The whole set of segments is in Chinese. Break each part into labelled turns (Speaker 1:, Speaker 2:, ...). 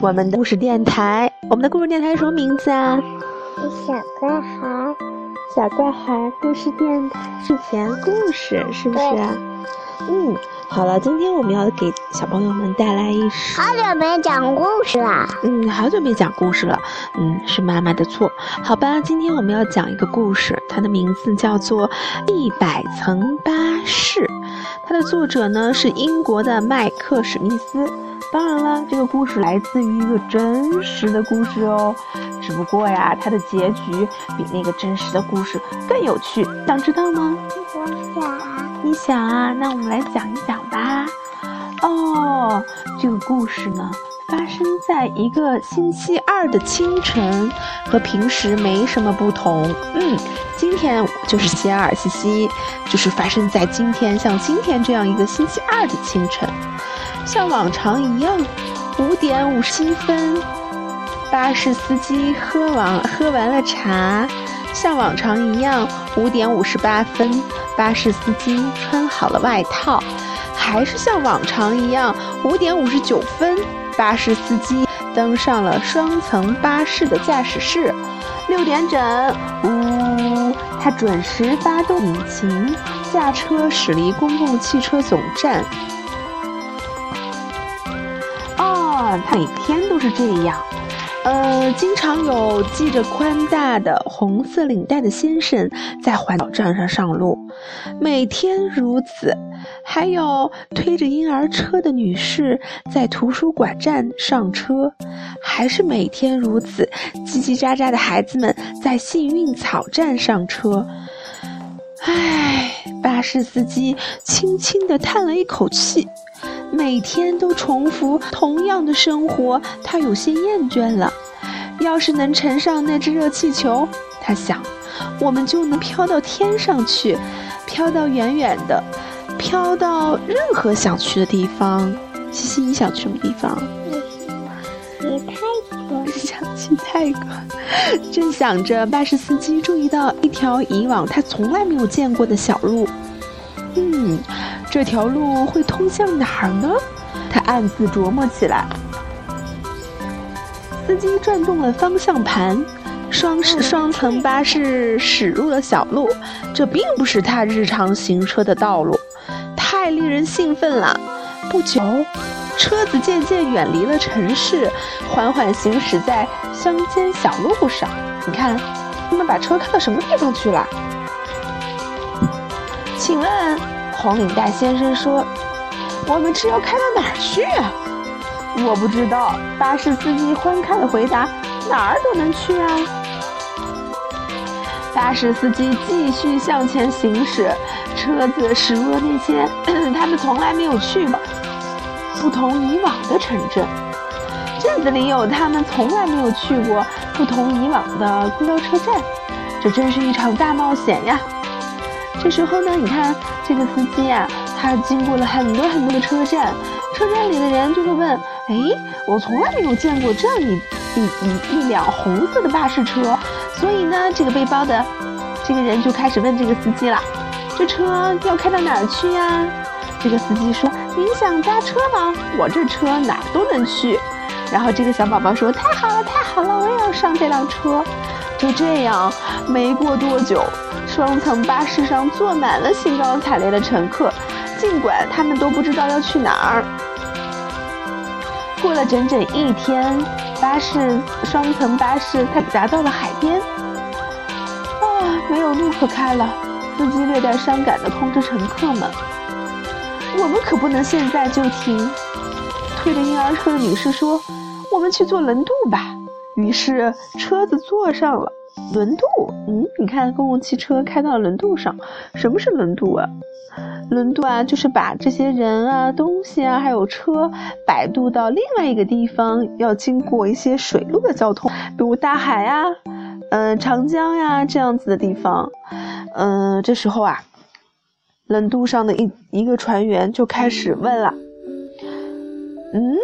Speaker 1: 我们的故事电台。我们的故事电台什么名字啊？
Speaker 2: 小怪孩，
Speaker 1: 小怪孩故事电台，睡前故事是不是啊？嗯，好了，今天我们要给小朋友们带来一首。
Speaker 2: 好久没讲故事了。
Speaker 1: 嗯，好久没讲故事了。嗯，是妈妈的错。好吧，今天我们要讲一个故事，它的名字叫做《一百层巴士》，它的作者呢是英国的麦克史密斯。当然了，这个故事来自于一个真实的故事哦。只不过呀，它的结局比那个真实的故事更有趣。想知道吗？
Speaker 2: 我想。
Speaker 1: 你想啊？那我们来讲一讲吧。哦，这个故事呢，发生在一个星期二的清晨，和平时没什么不同。嗯，今天就是星期二，西西，就是发生在今天，像今天这样一个星期二的清晨。像往常一样，五点五十七分，巴士司机喝完喝完了茶。像往常一样，五点五十八分，巴士司机穿好了外套。还是像往常一样，五点五十九分，巴士司机登上了双层巴士的驾驶室。六点整，呜，他准时发动引擎，驾车驶离公共汽车总站。他每天都是这样，呃，经常有系着宽大的红色领带的先生在环岛站上上路，每天如此。还有推着婴儿车的女士在图书馆站上车，还是每天如此。叽叽喳喳的孩子们在幸运草站上车。唉，巴士司机轻轻地叹了一口气。每天都重复同样的生活，他有些厌倦了。要是能乘上那只热气球，他想，我们就能飘到天上去，飘到远远的，飘到任何想去的地方。西西，你想去什么地方？
Speaker 2: 去泰国。
Speaker 1: 想去泰国。正想着，巴士司机注意到一条以往他从来没有见过的小路。嗯。这条路会通向哪儿呢？他暗自琢磨起来。司机转动了方向盘，双双层巴士驶入了小路。这并不是他日常行车的道路，太令人兴奋了。不久，车子渐渐远离了城市，缓缓行驶在乡间小路上。你看，他们把车开到什么地方去了？请问？红领带先生说：“我们车要开到哪儿去？”啊？”我不知道。巴士司机欢快地回答：“哪儿都能去啊！”巴士司机继续向前行驶，车子驶入了那些他们从来没有去过、不同以往的城镇。镇子里有他们从来没有去过、不同以往的公交车站。这真是一场大冒险呀！这时候呢，你看。这个司机呀，他经过了很多很多的车站，车站里的人就会问：哎，我从来没有见过这样一一一辆红色的巴士车，所以呢，这个背包的这个人就开始问这个司机了：这车要开到哪儿去呀？这个司机说：您想搭车吗？我这车哪都能去。然后这个小宝宝说：太好了，太好了，我也要上这辆车。就这样，没过多久，双层巴士上坐满了兴高采烈的乘客，尽管他们都不知道要去哪儿。过了整整一天，巴士双层巴士它达到了海边。啊，没有路可开了，司机略带伤感地通知乘客们：“我们可不能现在就停。”推着婴儿车的女士说：“我们去坐轮渡吧。”于是车子坐上了轮渡。嗯，你看，公共汽车开到轮渡上。什么是轮渡啊？轮渡啊，就是把这些人啊、东西啊，还有车摆渡到另外一个地方，要经过一些水路的交通，比如大海呀、嗯、长江呀这样子的地方。嗯，这时候啊，轮渡上的一一个船员就开始问了：“嗯，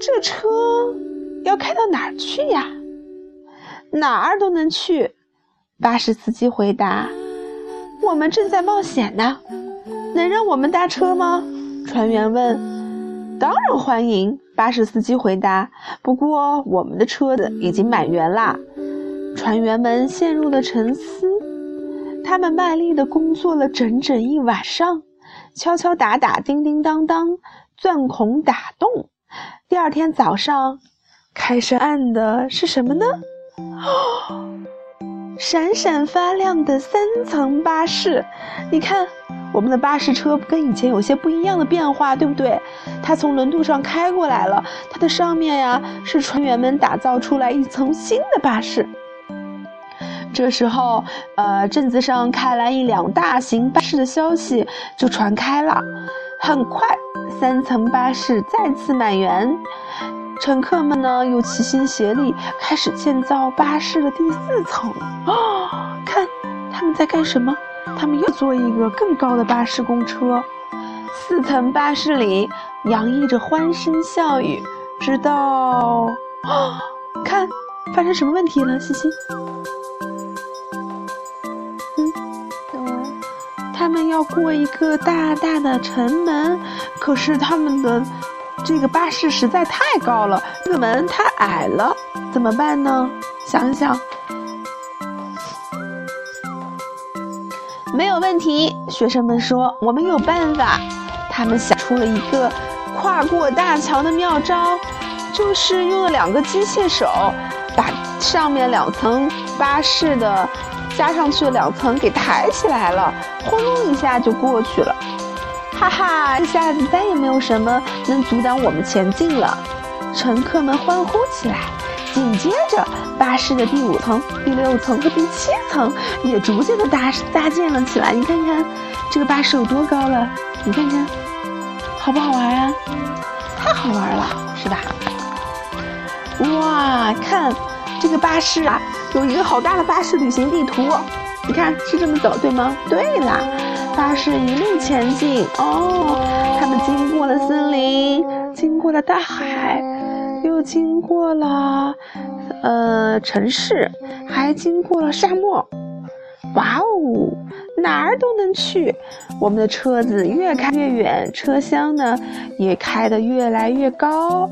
Speaker 1: 这车？”要开到哪儿去呀？哪儿都能去。巴士司机回答：“我们正在冒险呢，能让我们搭车吗？”船员问。当然欢迎。巴士司机回答。不过我们的车子已经满员啦。船员们陷入了沉思。他们卖力地工作了整整一晚上，敲敲打打，叮叮当当，钻孔打洞。第二天早上，开始按的是什么呢？哦，闪闪发亮的三层巴士。你看。我们的巴士车跟以前有些不一样的变化，对不对？它从轮渡上开过来了，它的上面呀是船员们打造出来一层新的巴士。这时候，呃，镇子上开来一辆大型巴士的消息就传开了。很快，三层巴士再次满员，乘客们呢又齐心协力开始建造巴士的第四层。啊，看他们在干什么？他们又坐一个更高的巴士公车，四层巴士里洋溢着欢声笑语。直到，看，发生什么问题了，西西？嗯，他们要过一个大大的城门，可是他们的这个巴士实在太高了，这个门太矮了，怎么办呢？想想。没有问题，学生们说我们有办法。他们想出了一个跨过大桥的妙招，就是用了两个机械手，把上面两层巴士的加上去的两层给抬起来了，轰隆一下就过去了。哈哈，这下子再也没有什么能阻挡我们前进了。乘客们欢呼起来。紧接着，巴士的第五层、第六层和第七层也逐渐的搭搭建了起来。你看看，这个巴士有多高了？你看看，好不好玩啊？太好玩了，是吧？哇，看这个巴士啊，有一个好大的巴士旅行地图。你看是这么走对吗？对啦，巴士一路前进哦，他们经过了森林，经过了大海。又经过了，呃，城市，还经过了沙漠。哇哦，哪儿都能去。我们的车子越开越远，车厢呢也开得越来越高。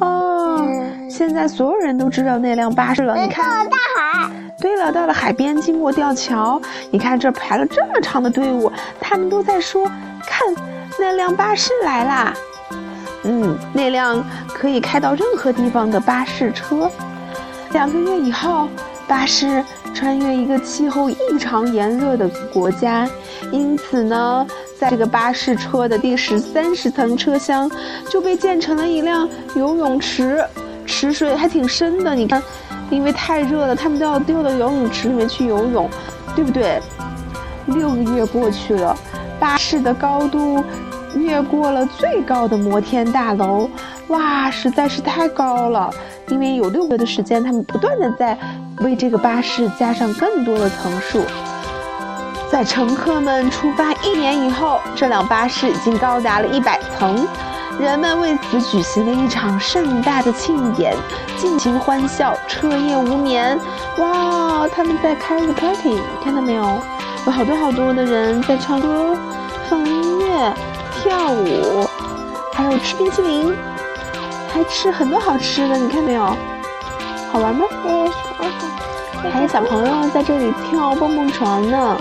Speaker 1: 哦，现在所有人都知道那辆巴士了。你看。对了，到了海边，经过吊桥。你看，这排了这么长的队伍，他们都在说：“看，那辆巴士来啦。”嗯，那辆可以开到任何地方的巴士车。两个月以后，巴士穿越一个气候异常炎热的国家，因此呢，在这个巴士车的第十三十层车厢就被建成了一辆游泳池，池水还挺深的。你看，因为太热了，他们都要丢到游泳池里面去游泳，对不对？六个月过去了，巴士的高度。越过了最高的摩天大楼，哇，实在是太高了！因为有六个月的时间，他们不断的在为这个巴士加上更多的层数。在乘客们出发一年以后，这辆巴士已经高达了一百层，人们为此举行了一场盛大的庆典，尽情欢笑，彻夜无眠。哇，他们在开个 party，看到没有？有好多好多的人在唱歌，放音乐。跳舞，还有吃冰淇淋，还吃很多好吃的，你看没有？好玩吗？还有小朋友在这里跳蹦蹦床呢，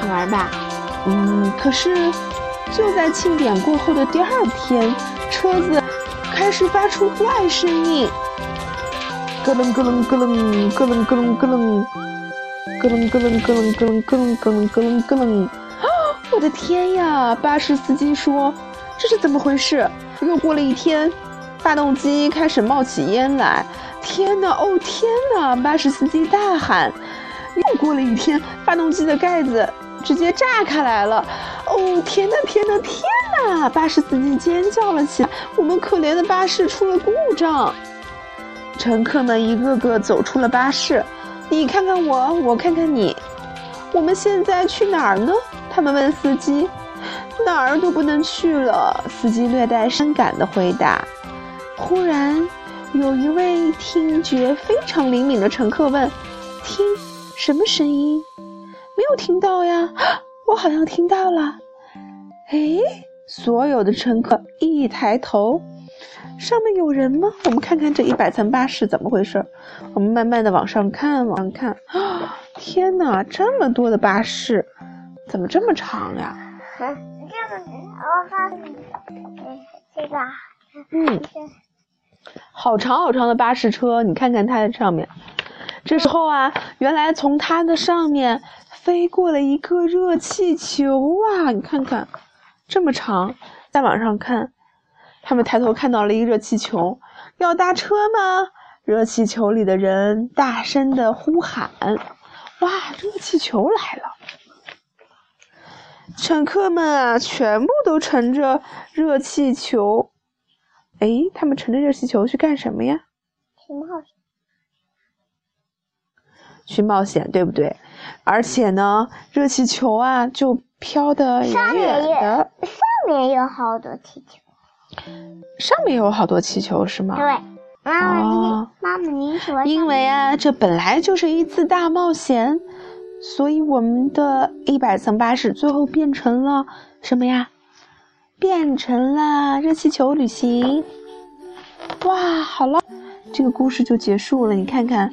Speaker 1: 好玩吧？嗯，可是就在庆典过后的第二天，车子开始发出怪声音，咯楞咯楞咯楞咯楞咯楞咯楞，咯楞咯楞咯楞咯楞咯楞咯楞咯楞咯楞。我的天呀！巴士司机说：“这是怎么回事？”又过了一天，发动机开始冒起烟来。天哪！哦天哪！巴士司机大喊。又过了一天，发动机的盖子直接炸开来了。哦天哪！天哪！天哪！巴士司机尖叫了起来。我们可怜的巴士出了故障。乘客们一个个走出了巴士。你看看我，我看看你。我们现在去哪儿呢？他们问司机：“哪儿都不能去了。”司机略带伤感的回答。忽然，有一位听觉非常灵敏的乘客问：“听什么声音？没有听到呀？我好像听到了。哎，所有的乘客一抬头，上面有人吗？我们看看这一百层巴士怎么回事。我们慢慢的往上看，往上看。啊，天哪，这么多的巴士，怎么这么长呀？
Speaker 2: 这个我告诉你，这个，
Speaker 1: 嗯，好长好长的巴士车，你看看它的上面。这时候啊，原来从它的上面飞过了一个热气球啊！你看看，这么长。再往上看，他们抬头看到了一个热气球，要搭车吗？热气球里的人大声的呼喊：“哇，热气球来了！”乘客们啊，全部都乘着热气球。哎，他们乘着热气球去干什么呀？
Speaker 2: 去冒险。
Speaker 1: 去冒险，对不对？而且呢，热气球啊，就飘得远远的。
Speaker 2: 上面有好多气球。
Speaker 1: 上面有好多气球是吗？
Speaker 2: 对。妈妈，你妈妈，你说。
Speaker 1: 因为啊，这本来就是一次大冒险，所以我们的一百层巴士最后变成了什么呀？变成了热气球旅行。哇，好了，这个故事就结束了。你看看。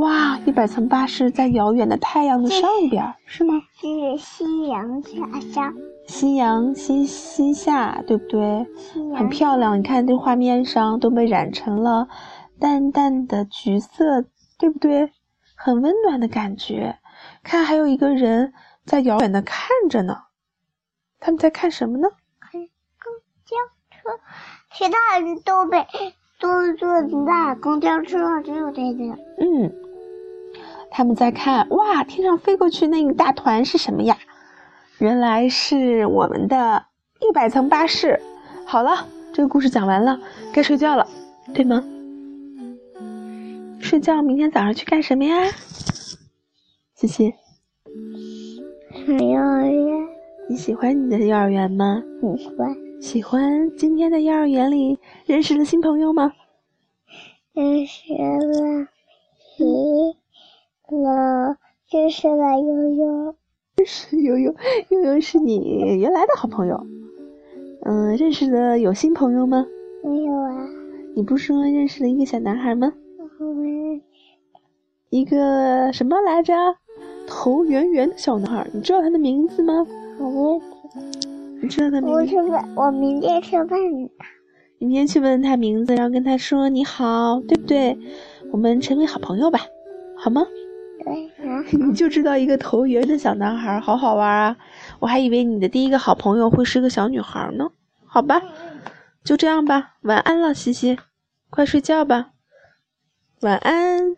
Speaker 1: 哇，一百层巴士在遥远的太阳的上边，是吗？
Speaker 2: 是夕阳下下，
Speaker 1: 夕阳西西下，对不对？很漂亮。你看这画面上都被染成了淡淡的橘色，对不对？很温暖的感觉。看，还有一个人在遥远的看着呢。他们在看什么呢？
Speaker 2: 看公交车。其他人都被都坐在公交车上，只有这个。
Speaker 1: 嗯。他们在看，哇，天上飞过去那一大团是什么呀？原来是我们的一百层巴士。好了，这个故事讲完了，该睡觉了，对吗？睡觉，明天早上去干什么呀？谢谢。
Speaker 2: 幼儿园。
Speaker 1: 你喜欢你的幼儿园吗？
Speaker 2: 喜欢。
Speaker 1: 喜欢今天的幼儿园里认识了新朋友吗？
Speaker 2: 认识了。咦。了，认识了悠悠，
Speaker 1: 认识悠悠，悠悠是你原来的好朋友。嗯，认识的有新朋友吗？
Speaker 2: 没有啊。
Speaker 1: 你不是说认识了一个小男孩吗？一个什么来着？头圆圆的小男孩，你知道他的名字吗？
Speaker 2: 我
Speaker 1: 你知道他名字？
Speaker 2: 我去问，我明天去问他。
Speaker 1: 明天去问他名字，然后跟他说你好，对不对？我们成为好朋友吧，好吗？你就知道一个头圆的小男孩，好好玩啊！我还以为你的第一个好朋友会是个小女孩呢。好吧，就这样吧，晚安了，西西，快睡觉吧，晚安。